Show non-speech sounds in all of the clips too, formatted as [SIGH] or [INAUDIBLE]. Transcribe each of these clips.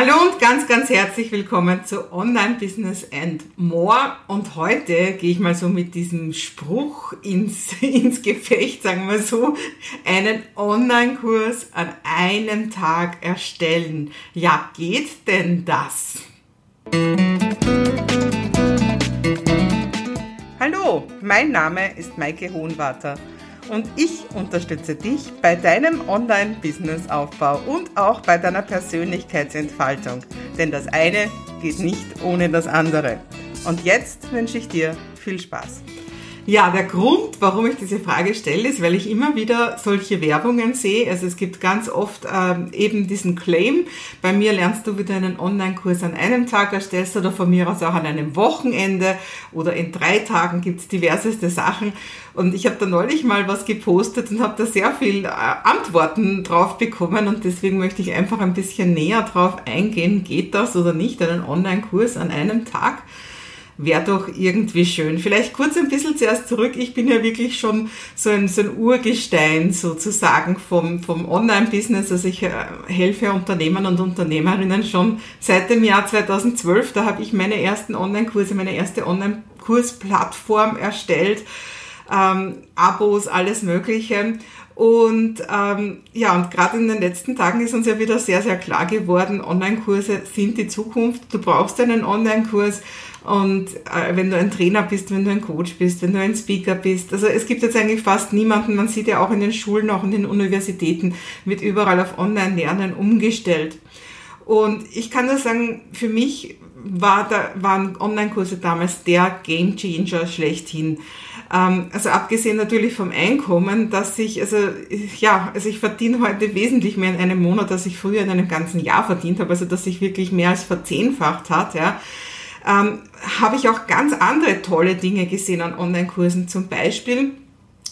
Hallo und ganz, ganz herzlich willkommen zu Online Business and More. Und heute gehe ich mal so mit diesem Spruch ins, [LAUGHS] ins Gefecht, sagen wir so, einen Online-Kurs an einem Tag erstellen. Ja, geht denn das? Hallo, mein Name ist Maike Hohenwarter und ich unterstütze dich bei deinem Online-Business-Aufbau und auch bei deiner Persönlichkeitsentfaltung. Denn das eine geht nicht ohne das andere. Und jetzt wünsche ich dir viel Spaß. Ja, der Grund, warum ich diese Frage stelle, ist, weil ich immer wieder solche Werbungen sehe. Also es gibt ganz oft ähm, eben diesen Claim, bei mir lernst du wieder einen Online-Kurs an einem Tag erstellst oder von mir aus auch an einem Wochenende oder in drei Tagen gibt's diverseste Sachen. Und ich habe da neulich mal was gepostet und habe da sehr viel äh, Antworten drauf bekommen und deswegen möchte ich einfach ein bisschen näher drauf eingehen, geht das oder nicht, einen Online-Kurs an einem Tag wäre doch irgendwie schön. Vielleicht kurz ein bisschen zuerst zurück. Ich bin ja wirklich schon so ein, so ein Urgestein sozusagen vom, vom Online-Business. Also ich äh, helfe Unternehmern und Unternehmerinnen schon seit dem Jahr 2012. Da habe ich meine ersten Online-Kurse, meine erste Online-Kursplattform erstellt. Ähm, Abos, alles Mögliche. Und ähm, ja, und gerade in den letzten Tagen ist uns ja wieder sehr, sehr klar geworden, Online-Kurse sind die Zukunft. Du brauchst einen Online-Kurs. Und äh, wenn du ein Trainer bist, wenn du ein Coach bist, wenn du ein Speaker bist, also es gibt jetzt eigentlich fast niemanden, man sieht ja auch in den Schulen, auch in den Universitäten, wird überall auf Online-Lernen umgestellt. Und ich kann nur sagen, für mich war da, waren Online-Kurse damals der Game Changer schlechthin. Ähm, also abgesehen natürlich vom Einkommen, dass ich, also ja, also ich verdiene heute wesentlich mehr in einem Monat, als ich früher in einem ganzen Jahr verdient habe, also dass sich wirklich mehr als verzehnfacht hat, ja ähm, habe ich auch ganz andere tolle Dinge gesehen an Online-Kursen. Zum Beispiel,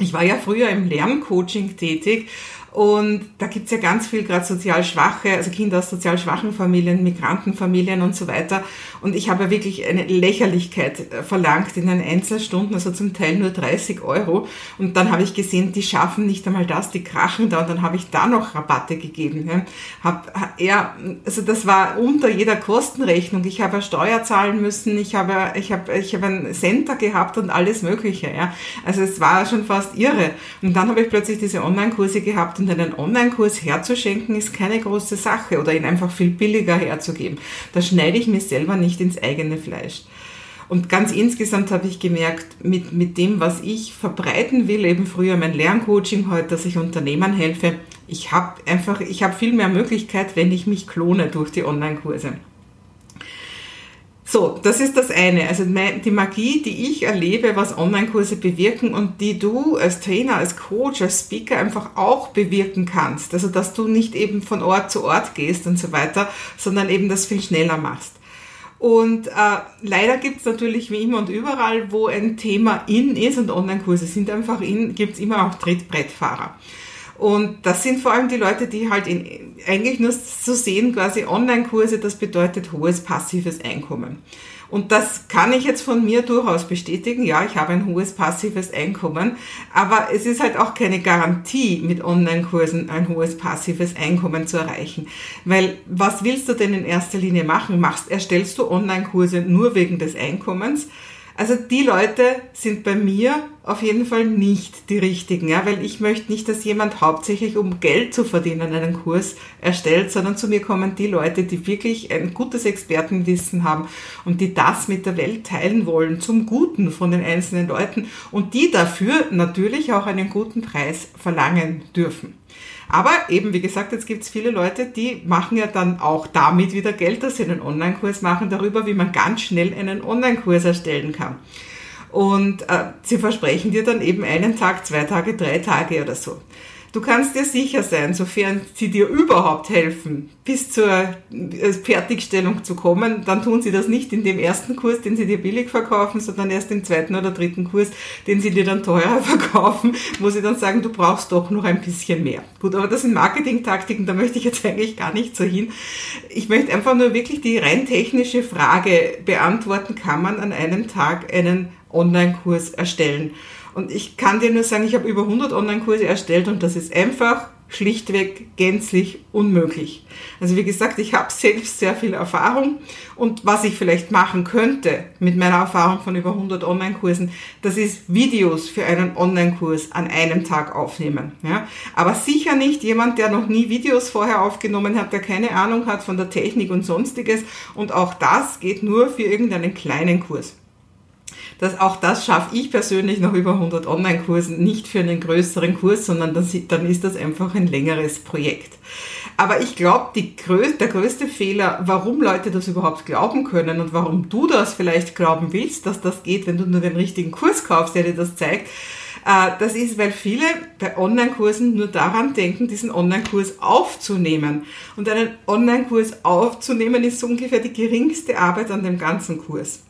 ich war ja früher im Lerncoaching tätig und da gibt's ja ganz viel, gerade sozial schwache, also Kinder aus sozial schwachen Familien, Migrantenfamilien und so weiter. Und ich habe ja wirklich eine Lächerlichkeit äh, verlangt in den Einzelstunden, also zum Teil nur 30 Euro. Und dann habe ich gesehen, die schaffen nicht einmal das, die krachen da. Und dann habe ich da noch Rabatte gegeben. Ja. Hab, ja, also das war unter jeder Kostenrechnung. Ich habe Steuer zahlen müssen, ich habe, ich habe, ich habe ein Center gehabt und alles Mögliche. Ja. Also es war schon fast irre. Und dann habe ich plötzlich diese Online-Kurse gehabt und einen Online-Kurs herzuschenken ist keine große Sache oder ihn einfach viel billiger herzugeben. Da schneide ich mir selber nicht ins eigene Fleisch. Und ganz insgesamt habe ich gemerkt, mit, mit dem, was ich verbreiten will, eben früher mein Lerncoaching, heute, dass ich Unternehmern helfe, ich habe einfach, ich habe viel mehr Möglichkeit, wenn ich mich klone durch die Online-Kurse. So, das ist das eine. Also die Magie, die ich erlebe, was Online-Kurse bewirken und die du als Trainer, als Coach, als Speaker einfach auch bewirken kannst. Also dass du nicht eben von Ort zu Ort gehst und so weiter, sondern eben das viel schneller machst. Und äh, leider gibt es natürlich wie immer und überall, wo ein Thema in ist und Online-Kurse sind einfach in, gibt es immer auch Trittbrettfahrer. Und das sind vor allem die Leute, die halt in, eigentlich nur zu sehen, quasi Online-Kurse, das bedeutet hohes passives Einkommen. Und das kann ich jetzt von mir durchaus bestätigen. Ja, ich habe ein hohes passives Einkommen, aber es ist halt auch keine Garantie, mit Online-Kursen ein hohes passives Einkommen zu erreichen. Weil was willst du denn in erster Linie machen? Machst, erstellst du Online-Kurse nur wegen des Einkommens? Also die Leute sind bei mir auf jeden Fall nicht die richtigen, ja, weil ich möchte nicht, dass jemand hauptsächlich um Geld zu verdienen einen Kurs erstellt, sondern zu mir kommen die Leute, die wirklich ein gutes Expertenwissen haben und die das mit der Welt teilen wollen zum Guten von den einzelnen Leuten und die dafür natürlich auch einen guten Preis verlangen dürfen. Aber eben, wie gesagt, jetzt gibt es viele Leute, die machen ja dann auch damit wieder Geld, dass sie einen Online-Kurs machen darüber, wie man ganz schnell einen Online-Kurs erstellen kann. Und äh, sie versprechen dir dann eben einen Tag, zwei Tage, drei Tage oder so. Du kannst dir sicher sein, sofern sie dir überhaupt helfen, bis zur äh, Fertigstellung zu kommen, dann tun sie das nicht in dem ersten Kurs, den sie dir billig verkaufen, sondern erst im zweiten oder dritten Kurs, den sie dir dann teurer [LAUGHS] verkaufen, wo sie dann sagen, du brauchst doch noch ein bisschen mehr. Gut, aber das sind Marketingtaktiken, da möchte ich jetzt eigentlich gar nicht so hin. Ich möchte einfach nur wirklich die rein technische Frage beantworten, kann man an einem Tag einen Online-Kurs erstellen? Und ich kann dir nur sagen, ich habe über 100 Online-Kurse erstellt und das ist einfach schlichtweg gänzlich unmöglich. Also wie gesagt, ich habe selbst sehr viel Erfahrung und was ich vielleicht machen könnte mit meiner Erfahrung von über 100 Online-Kursen, das ist Videos für einen Online-Kurs an einem Tag aufnehmen. Ja? Aber sicher nicht jemand, der noch nie Videos vorher aufgenommen hat, der keine Ahnung hat von der Technik und sonstiges und auch das geht nur für irgendeinen kleinen Kurs. Das, auch das schaffe ich persönlich noch über 100 Online-Kursen, nicht für einen größeren Kurs, sondern das, dann ist das einfach ein längeres Projekt. Aber ich glaube, der größte Fehler, warum Leute das überhaupt glauben können und warum du das vielleicht glauben willst, dass das geht, wenn du nur den richtigen Kurs kaufst, der dir das zeigt, äh, das ist, weil viele bei Online-Kursen nur daran denken, diesen Online-Kurs aufzunehmen. Und einen Online-Kurs aufzunehmen ist so ungefähr die geringste Arbeit an dem ganzen Kurs.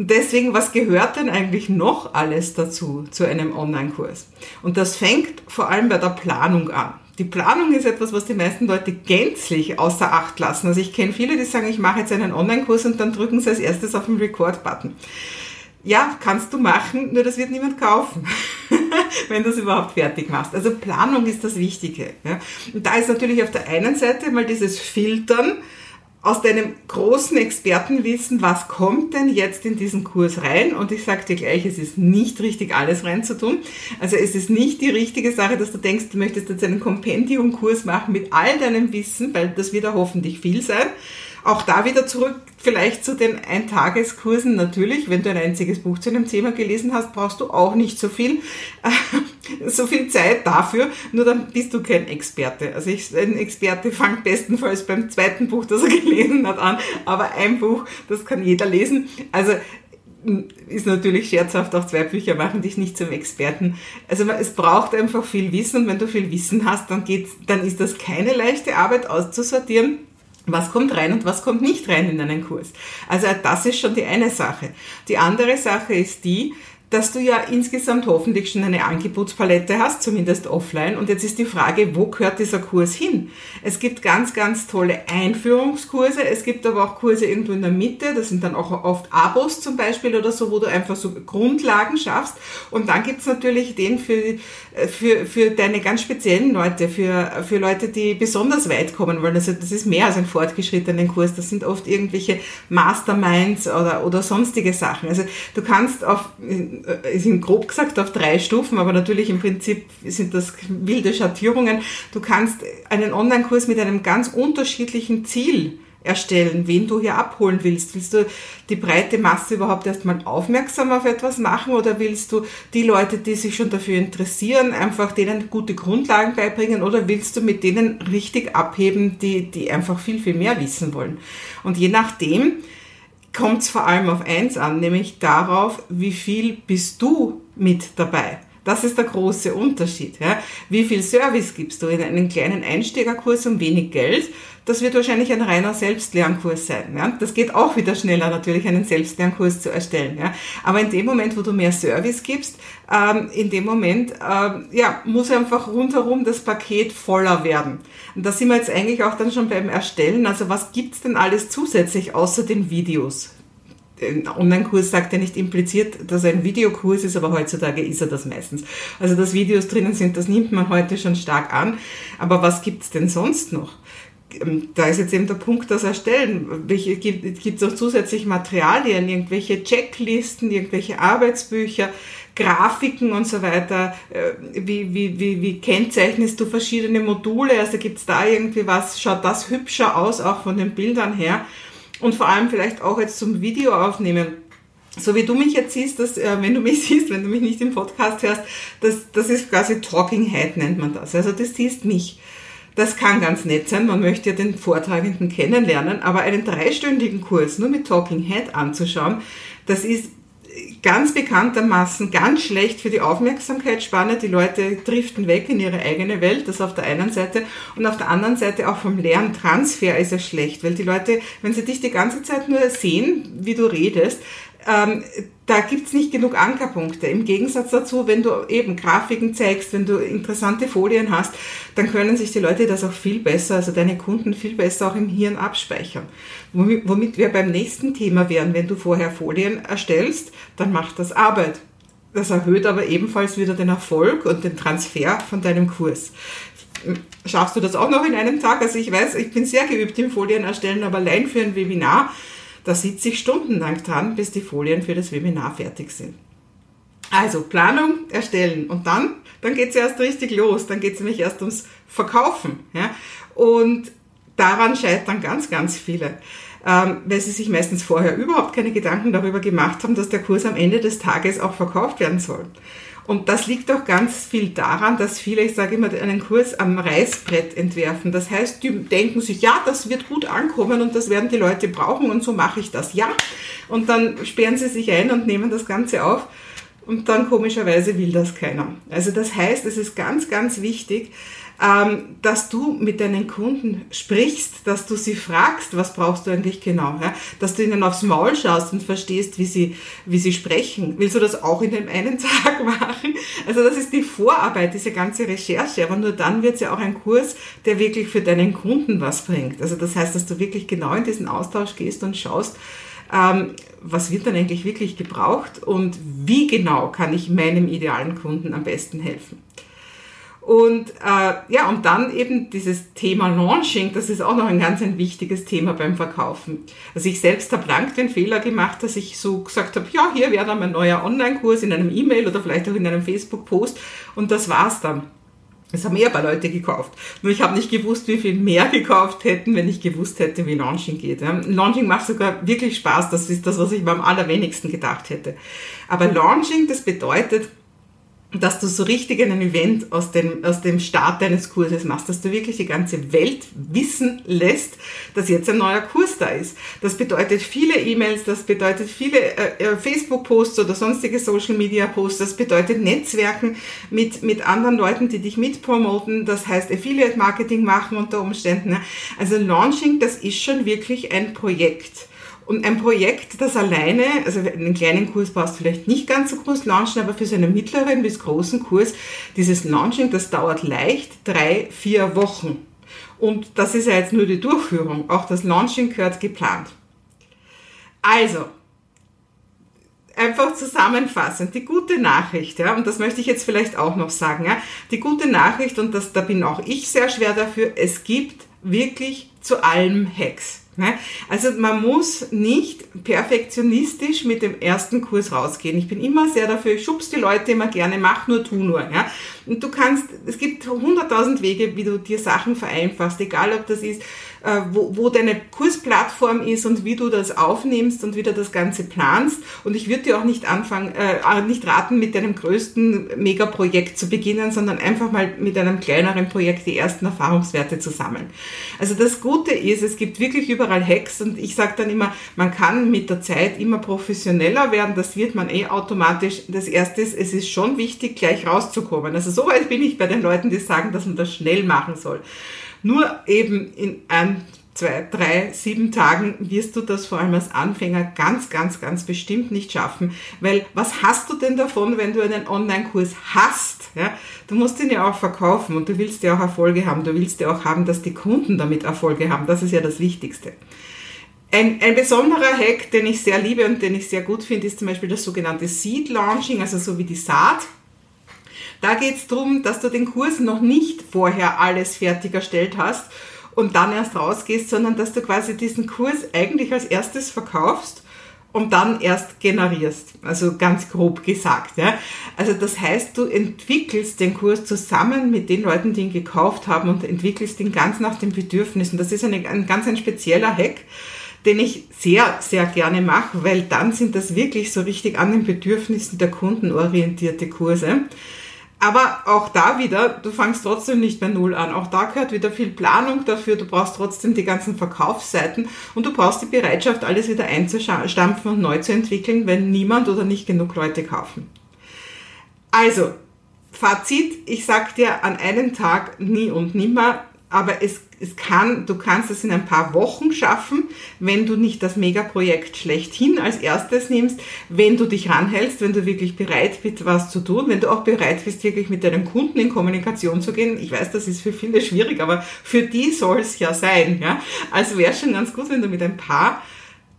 Deswegen, was gehört denn eigentlich noch alles dazu, zu einem Online-Kurs? Und das fängt vor allem bei der Planung an. Die Planung ist etwas, was die meisten Leute gänzlich außer Acht lassen. Also ich kenne viele, die sagen, ich mache jetzt einen Online-Kurs und dann drücken sie als erstes auf den Record-Button. Ja, kannst du machen, nur das wird niemand kaufen, [LAUGHS] wenn du es überhaupt fertig machst. Also Planung ist das Wichtige. Ja. Und da ist natürlich auf der einen Seite mal dieses Filtern, aus deinem großen Expertenwissen, was kommt denn jetzt in diesen Kurs rein? Und ich sage dir gleich, es ist nicht richtig, alles reinzutun. Also es ist nicht die richtige Sache, dass du denkst, du möchtest jetzt einen Kompendiumkurs machen mit all deinem Wissen, weil das wird ja hoffentlich viel sein. Auch da wieder zurück vielleicht zu den Eintageskursen. Natürlich, wenn du ein einziges Buch zu einem Thema gelesen hast, brauchst du auch nicht so viel, äh, so viel Zeit dafür. Nur dann bist du kein Experte. Also ich, ein Experte fängt bestenfalls beim zweiten Buch, das er gelesen hat, an. Aber ein Buch, das kann jeder lesen. Also ist natürlich scherzhaft, auch zwei Bücher machen dich nicht zum Experten. Also es braucht einfach viel Wissen und wenn du viel Wissen hast, dann geht's, dann ist das keine leichte Arbeit auszusortieren was kommt rein und was kommt nicht rein in einen Kurs. Also das ist schon die eine Sache. Die andere Sache ist die, dass du ja insgesamt hoffentlich schon eine Angebotspalette hast, zumindest offline. Und jetzt ist die Frage, wo gehört dieser Kurs hin? Es gibt ganz, ganz tolle Einführungskurse. Es gibt aber auch Kurse irgendwo in der Mitte. Das sind dann auch oft Abos zum Beispiel oder so, wo du einfach so Grundlagen schaffst. Und dann gibt's natürlich den für, für, für deine ganz speziellen Leute, für, für Leute, die besonders weit kommen wollen. Also das ist mehr als ein fortgeschrittenen Kurs. Das sind oft irgendwelche Masterminds oder, oder sonstige Sachen. Also du kannst auf äh, sind grob gesagt auf drei Stufen, aber natürlich im Prinzip sind das wilde Schattierungen. Du kannst einen Online-Kurs mit einem ganz unterschiedlichen Ziel erstellen, wen du hier abholen willst. Willst du die breite Masse überhaupt erstmal aufmerksam auf etwas machen oder willst du die Leute, die sich schon dafür interessieren, einfach denen gute Grundlagen beibringen oder willst du mit denen richtig abheben, die, die einfach viel, viel mehr wissen wollen? Und je nachdem, kommt es vor allem auf eins an, nämlich darauf, wie viel bist du mit dabei. Das ist der große Unterschied. Ja? Wie viel Service gibst du in einen kleinen Einsteigerkurs um wenig Geld? Das wird wahrscheinlich ein reiner Selbstlernkurs sein. Ja? Das geht auch wieder schneller, natürlich einen Selbstlernkurs zu erstellen. Ja? Aber in dem Moment, wo du mehr Service gibst, ähm, in dem Moment ähm, ja, muss einfach rundherum das Paket voller werden. Und da sind wir jetzt eigentlich auch dann schon beim Erstellen. Also was gibt's denn alles zusätzlich außer den Videos? Ein Online-Kurs sagt ja nicht impliziert, dass er ein Videokurs ist, aber heutzutage ist er das meistens. Also dass Videos drinnen sind, das nimmt man heute schon stark an. Aber was gibt's denn sonst noch? Ähm, da ist jetzt eben der Punkt, das Erstellen. Welche, gibt es auch zusätzlich Materialien, irgendwelche Checklisten, irgendwelche Arbeitsbücher, Grafiken und so weiter? Äh, wie, wie, wie, wie kennzeichnest du verschiedene Module? Also gibt es da irgendwie was? Schaut das hübscher aus, auch von den Bildern her? Und vor allem vielleicht auch jetzt zum Video aufnehmen. So wie du mich jetzt siehst, dass, äh, wenn du mich [LAUGHS] siehst, wenn du mich nicht im Podcast hörst, das, das ist quasi Talking Head nennt man das. Also das siehst mich. Das kann ganz nett sein, man möchte ja den Vortragenden kennenlernen, aber einen dreistündigen Kurs nur mit Talking Head anzuschauen, das ist ganz bekanntermaßen ganz schlecht für die Aufmerksamkeitsspanne. Die Leute driften weg in ihre eigene Welt, das auf der einen Seite. Und auf der anderen Seite auch vom Lerntransfer ist es schlecht, weil die Leute, wenn sie dich die ganze Zeit nur sehen, wie du redest, ähm, da gibt's nicht genug Ankerpunkte. Im Gegensatz dazu, wenn du eben Grafiken zeigst, wenn du interessante Folien hast, dann können sich die Leute das auch viel besser, also deine Kunden viel besser auch im Hirn abspeichern. Womit, wir beim nächsten Thema wären, wenn du vorher Folien erstellst, dann macht das Arbeit. Das erhöht aber ebenfalls wieder den Erfolg und den Transfer von deinem Kurs. schaffst du das auch noch in einem Tag? Also ich weiß, ich bin sehr geübt im Folien erstellen, aber allein für ein Webinar, da sitze ich stundenlang dran, bis die Folien für das Webinar fertig sind. Also Planung erstellen und dann, dann geht es erst richtig los. Dann geht es nämlich erst ums Verkaufen. Ja? Und daran scheitern ganz, ganz viele, ähm, weil sie sich meistens vorher überhaupt keine Gedanken darüber gemacht haben, dass der Kurs am Ende des Tages auch verkauft werden soll. Und das liegt auch ganz viel daran, dass viele, ich sage immer, einen Kurs am Reißbrett entwerfen. Das heißt, die denken sich, ja, das wird gut ankommen und das werden die Leute brauchen und so mache ich das. Ja. Und dann sperren sie sich ein und nehmen das Ganze auf. Und dann komischerweise will das keiner. Also das heißt, es ist ganz, ganz wichtig, ähm, dass du mit deinen Kunden sprichst, dass du sie fragst, was brauchst du eigentlich genau, ja? dass du ihnen aufs Maul schaust und verstehst, wie sie, wie sie sprechen. Willst du das auch in dem einen [LAUGHS] Tag machen? Also das ist die Vorarbeit, diese ganze Recherche, aber nur dann wird es ja auch ein Kurs, der wirklich für deinen Kunden was bringt. Also das heißt, dass du wirklich genau in diesen Austausch gehst und schaust, ähm, was wird dann eigentlich wirklich gebraucht und wie genau kann ich meinem idealen Kunden am besten helfen. Und äh, ja, und dann eben dieses Thema Launching, das ist auch noch ein ganz ein wichtiges Thema beim Verkaufen. Also ich selbst habe lang den Fehler gemacht, dass ich so gesagt habe, ja, hier wäre dann mein neuer Online-Kurs in einem E-Mail oder vielleicht auch in einem Facebook-Post und das war's dann. Es haben eher ein paar Leute gekauft. Nur ich habe nicht gewusst, wie viel mehr gekauft hätten, wenn ich gewusst hätte, wie Launching geht. Launching macht sogar wirklich Spaß. Das ist das, was ich mir am allerwenigsten gedacht hätte. Aber Launching, das bedeutet, dass du so richtig einen Event aus dem, aus dem Start deines Kurses machst, dass du wirklich die ganze Welt wissen lässt, dass jetzt ein neuer Kurs da ist. Das bedeutet viele E-Mails, das bedeutet viele äh, äh Facebook-Posts oder sonstige Social-Media-Posts, das bedeutet Netzwerken mit, mit anderen Leuten, die dich mitpromoten, das heißt Affiliate-Marketing machen unter Umständen. Also Launching, das ist schon wirklich ein Projekt. Und ein Projekt, das alleine, also einen kleinen Kurs brauchst du vielleicht nicht ganz so groß launchen, aber für so einen mittleren bis großen Kurs, dieses Launching, das dauert leicht drei, vier Wochen. Und das ist ja jetzt nur die Durchführung. Auch das Launching gehört geplant. Also, einfach zusammenfassend, die gute Nachricht, ja, und das möchte ich jetzt vielleicht auch noch sagen, ja, die gute Nachricht, und das, da bin auch ich sehr schwer dafür, es gibt wirklich zu allem Hacks. Ne? Also man muss nicht perfektionistisch mit dem ersten Kurs rausgehen. Ich bin immer sehr dafür, ich schubs die Leute immer gerne, mach nur, tu nur. Ja? Und du kannst, es gibt hunderttausend Wege, wie du dir Sachen vereinfachst, egal ob das ist, äh, wo, wo deine Kursplattform ist und wie du das aufnimmst und wie du das Ganze planst. Und ich würde dir auch nicht anfangen, äh, nicht raten, mit deinem größten Megaprojekt zu beginnen, sondern einfach mal mit einem kleineren Projekt die ersten Erfahrungswerte zu sammeln. Also das Gute ist, es gibt wirklich überall Hacks und ich sage dann immer, man kann mit der Zeit immer professioneller werden. Das wird man eh automatisch. Das erste ist, es ist schon wichtig, gleich rauszukommen. Also so weit bin ich bei den Leuten, die sagen, dass man das schnell machen soll. Nur eben in ein, zwei, drei, sieben Tagen wirst du das vor allem als Anfänger ganz, ganz, ganz bestimmt nicht schaffen. Weil was hast du denn davon, wenn du einen Online-Kurs hast? Ja? Du musst ihn ja auch verkaufen und du willst ja auch Erfolge haben. Du willst ja auch haben, dass die Kunden damit Erfolge haben. Das ist ja das Wichtigste. Ein, ein besonderer Hack, den ich sehr liebe und den ich sehr gut finde, ist zum Beispiel das sogenannte Seed Launching, also so wie die Saat. Da geht es darum, dass du den Kurs noch nicht vorher alles fertig erstellt hast und dann erst rausgehst, sondern dass du quasi diesen Kurs eigentlich als erstes verkaufst und dann erst generierst. Also ganz grob gesagt. Ja. Also das heißt, du entwickelst den Kurs zusammen mit den Leuten, die ihn gekauft haben und entwickelst ihn ganz nach den Bedürfnissen. Das ist eine, ein ganz ein spezieller Hack den ich sehr, sehr gerne mache, weil dann sind das wirklich so richtig an den Bedürfnissen der Kunden orientierte Kurse. Aber auch da wieder, du fangst trotzdem nicht bei Null an. Auch da gehört wieder viel Planung dafür. Du brauchst trotzdem die ganzen Verkaufsseiten und du brauchst die Bereitschaft, alles wieder einzustampfen und neu zu entwickeln, wenn niemand oder nicht genug Leute kaufen. Also, Fazit, ich sag dir an einem Tag nie und nimmer, aber es, es kann, du kannst es in ein paar Wochen schaffen, wenn du nicht das Megaprojekt schlechthin als erstes nimmst, wenn du dich ranhältst, wenn du wirklich bereit bist, was zu tun, wenn du auch bereit bist, wirklich mit deinen Kunden in Kommunikation zu gehen. Ich weiß, das ist für viele schwierig, aber für die soll es ja sein. Ja? Also wäre schon ganz gut, wenn du mit ein paar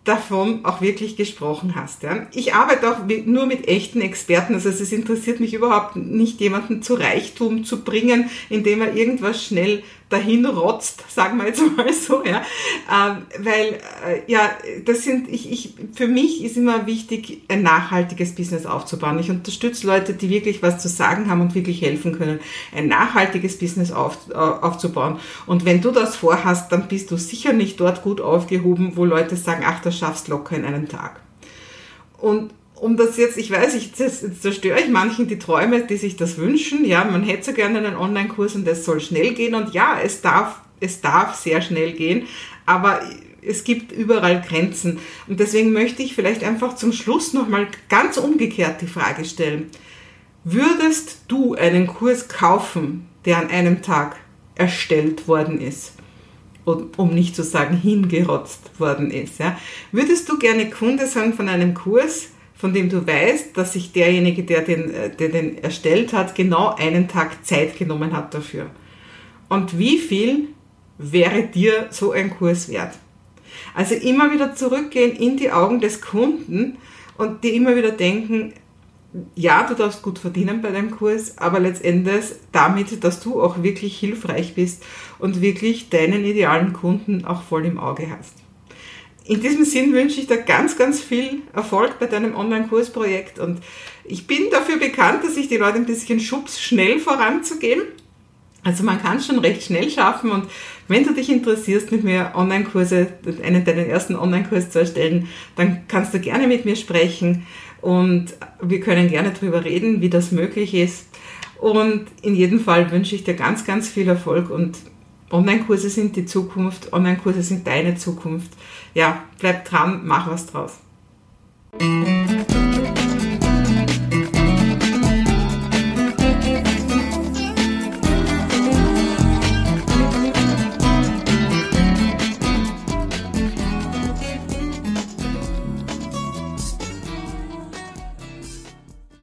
davon auch wirklich gesprochen hast. Ja. Ich arbeite auch nur mit echten Experten, also es interessiert mich überhaupt nicht, jemanden zu Reichtum zu bringen, indem er irgendwas schnell dahin rotzt, sagen wir jetzt mal so, ja, ähm, weil äh, ja, das sind ich, ich für mich ist immer wichtig, ein nachhaltiges Business aufzubauen. Ich unterstütze Leute, die wirklich was zu sagen haben und wirklich helfen können, ein nachhaltiges Business auf, äh, aufzubauen. Und wenn du das vorhast, dann bist du sicher nicht dort gut aufgehoben, wo Leute sagen, ach, das schaffst locker in einem Tag. Und um das jetzt, ich weiß, ich zerstöre ich manchen die Träume, die sich das wünschen. Ja, man hätte so gerne einen Online-Kurs und es soll schnell gehen und ja, es darf, es darf sehr schnell gehen, aber es gibt überall Grenzen. Und deswegen möchte ich vielleicht einfach zum Schluss nochmal ganz umgekehrt die Frage stellen. Würdest du einen Kurs kaufen, der an einem Tag erstellt worden ist? um nicht zu sagen hingerotzt worden ist. Ja? Würdest du gerne Kunde sein von einem Kurs, von dem du weißt, dass sich derjenige, der den, äh, der den erstellt hat, genau einen Tag Zeit genommen hat dafür. Und wie viel wäre dir so ein Kurs wert? Also immer wieder zurückgehen in die Augen des Kunden und dir immer wieder denken, ja, du darfst gut verdienen bei deinem Kurs, aber letztendlich damit, dass du auch wirklich hilfreich bist und wirklich deinen idealen Kunden auch voll im Auge hast. In diesem Sinn wünsche ich dir ganz, ganz viel Erfolg bei deinem Online-Kursprojekt und ich bin dafür bekannt, dass ich die Leute ein bisschen schubs, schnell voranzugehen. Also man kann es schon recht schnell schaffen und wenn du dich interessierst, mit mir Online-Kurse, einen deinen ersten Online-Kurs zu erstellen, dann kannst du gerne mit mir sprechen und wir können gerne darüber reden, wie das möglich ist. Und in jedem Fall wünsche ich dir ganz, ganz viel Erfolg und Online-Kurse sind die Zukunft, Online-Kurse sind deine Zukunft. Ja, bleib dran, mach was draus.